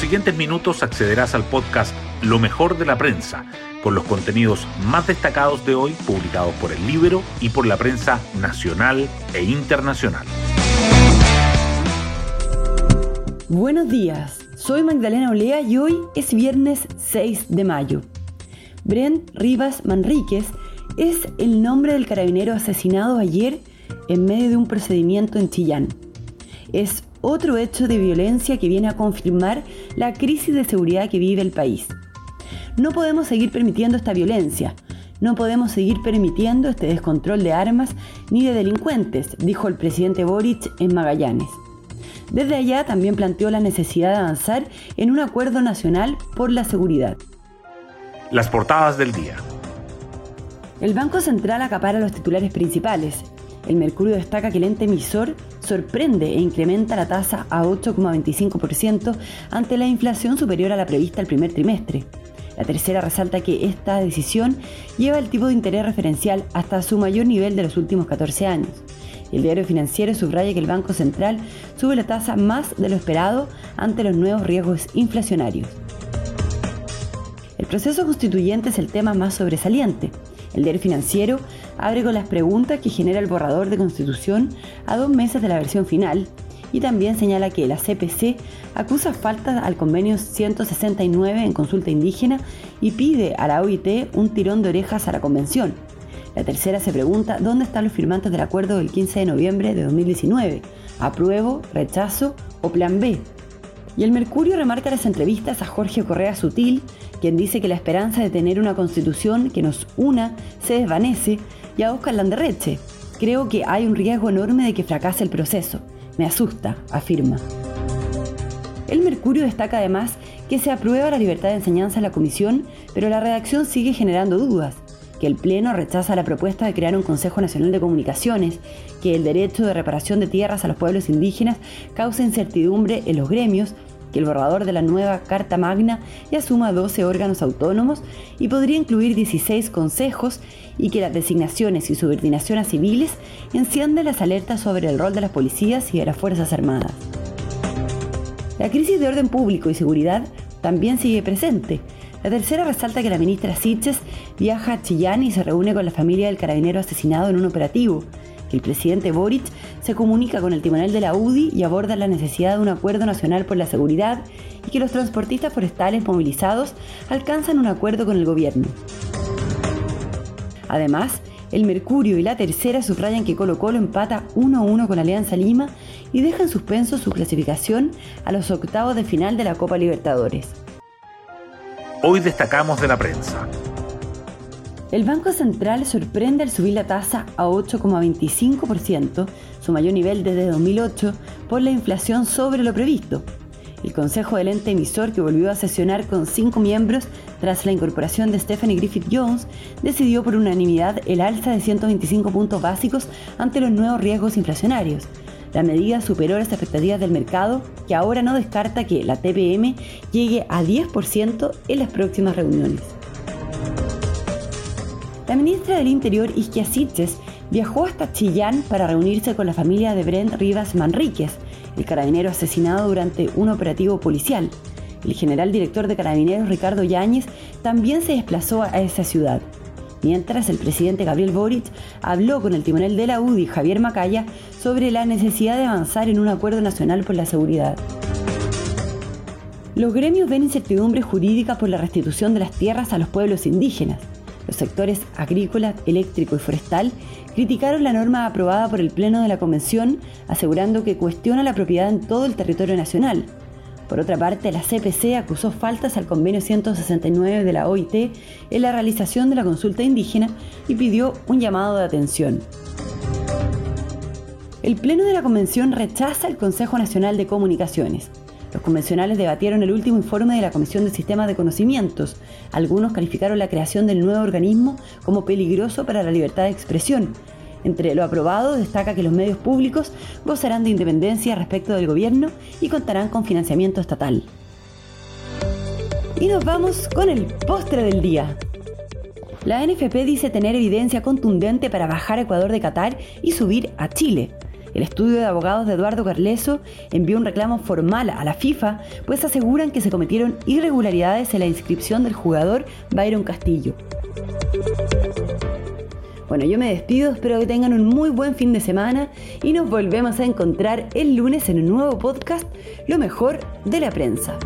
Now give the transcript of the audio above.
siguientes minutos accederás al podcast Lo mejor de la prensa, con los contenidos más destacados de hoy publicados por el libro y por la prensa nacional e internacional. Buenos días, soy Magdalena Olea y hoy es viernes 6 de mayo. Brent Rivas Manríquez es el nombre del carabinero asesinado ayer en medio de un procedimiento en Chillán. Es otro hecho de violencia que viene a confirmar la crisis de seguridad que vive el país. No podemos seguir permitiendo esta violencia, no podemos seguir permitiendo este descontrol de armas ni de delincuentes, dijo el presidente Boric en Magallanes. Desde allá también planteó la necesidad de avanzar en un acuerdo nacional por la seguridad. Las portadas del día. El Banco Central acapara los titulares principales. El Mercurio destaca que el ente emisor sorprende e incrementa la tasa a 8,25% ante la inflación superior a la prevista el primer trimestre. La tercera resalta que esta decisión lleva el tipo de interés referencial hasta su mayor nivel de los últimos 14 años. El diario financiero subraya que el Banco Central sube la tasa más de lo esperado ante los nuevos riesgos inflacionarios. El proceso constituyente es el tema más sobresaliente. El diario financiero abre con las preguntas que genera el borrador de constitución a dos meses de la versión final y también señala que la CPC acusa faltas al convenio 169 en consulta indígena y pide a la OIT un tirón de orejas a la convención. La tercera se pregunta dónde están los firmantes del acuerdo del 15 de noviembre de 2019. ¿Apruebo, rechazo o plan B? Y el Mercurio remarca las entrevistas a Jorge Correa Sutil, quien dice que la esperanza de tener una constitución que nos una se desvanece, y a Oscar Landerreche. Creo que hay un riesgo enorme de que fracase el proceso. Me asusta, afirma. El Mercurio destaca además que se aprueba la libertad de enseñanza en la comisión, pero la redacción sigue generando dudas que el Pleno rechaza la propuesta de crear un Consejo Nacional de Comunicaciones, que el derecho de reparación de tierras a los pueblos indígenas causa incertidumbre en los gremios, que el borrador de la nueva Carta Magna ya suma 12 órganos autónomos y podría incluir 16 consejos y que las designaciones y subordinación a civiles encienden las alertas sobre el rol de las policías y de las Fuerzas Armadas. La crisis de orden público y seguridad también sigue presente, la tercera resalta que la ministra Sitches viaja a Chillán y se reúne con la familia del carabinero asesinado en un operativo, que el presidente Boric se comunica con el tribunal de la UDI y aborda la necesidad de un acuerdo nacional por la seguridad y que los transportistas forestales movilizados alcanzan un acuerdo con el gobierno. Además, el Mercurio y la tercera subrayan que Colo Colo empata 1-1 con Alianza Lima y deja en suspenso su clasificación a los octavos de final de la Copa Libertadores. Hoy destacamos de la prensa. El Banco Central sorprende al subir la tasa a 8,25%, su mayor nivel desde 2008, por la inflación sobre lo previsto. El Consejo del ente emisor, que volvió a sesionar con cinco miembros tras la incorporación de Stephanie Griffith Jones, decidió por unanimidad el alza de 125 puntos básicos ante los nuevos riesgos inflacionarios. La medida superó las expectativas del mercado, que ahora no descarta que la TPM llegue a 10% en las próximas reuniones. La ministra del Interior, Isquia Sitges, viajó hasta Chillán para reunirse con la familia de Brent Rivas Manríquez, el carabinero asesinado durante un operativo policial. El general director de carabineros, Ricardo Yáñez, también se desplazó a esa ciudad mientras el presidente Gabriel Boric habló con el timonel de la UDI, Javier Macaya, sobre la necesidad de avanzar en un acuerdo nacional por la seguridad. Los gremios ven incertidumbre jurídica por la restitución de las tierras a los pueblos indígenas. Los sectores agrícola, eléctrico y forestal criticaron la norma aprobada por el Pleno de la Convención, asegurando que cuestiona la propiedad en todo el territorio nacional, por otra parte, la CPC acusó faltas al convenio 169 de la OIT en la realización de la consulta indígena y pidió un llamado de atención. El Pleno de la Convención rechaza el Consejo Nacional de Comunicaciones. Los convencionales debatieron el último informe de la Comisión de Sistemas de Conocimientos. Algunos calificaron la creación del nuevo organismo como peligroso para la libertad de expresión entre lo aprobado destaca que los medios públicos gozarán de independencia respecto del gobierno y contarán con financiamiento estatal. Y nos vamos con el postre del día. La NFP dice tener evidencia contundente para bajar a Ecuador de Qatar y subir a Chile. El estudio de abogados de Eduardo Carleso envió un reclamo formal a la FIFA, pues aseguran que se cometieron irregularidades en la inscripción del jugador Byron Castillo. Bueno, yo me despido, espero que tengan un muy buen fin de semana y nos volvemos a encontrar el lunes en un nuevo podcast, Lo mejor de la prensa.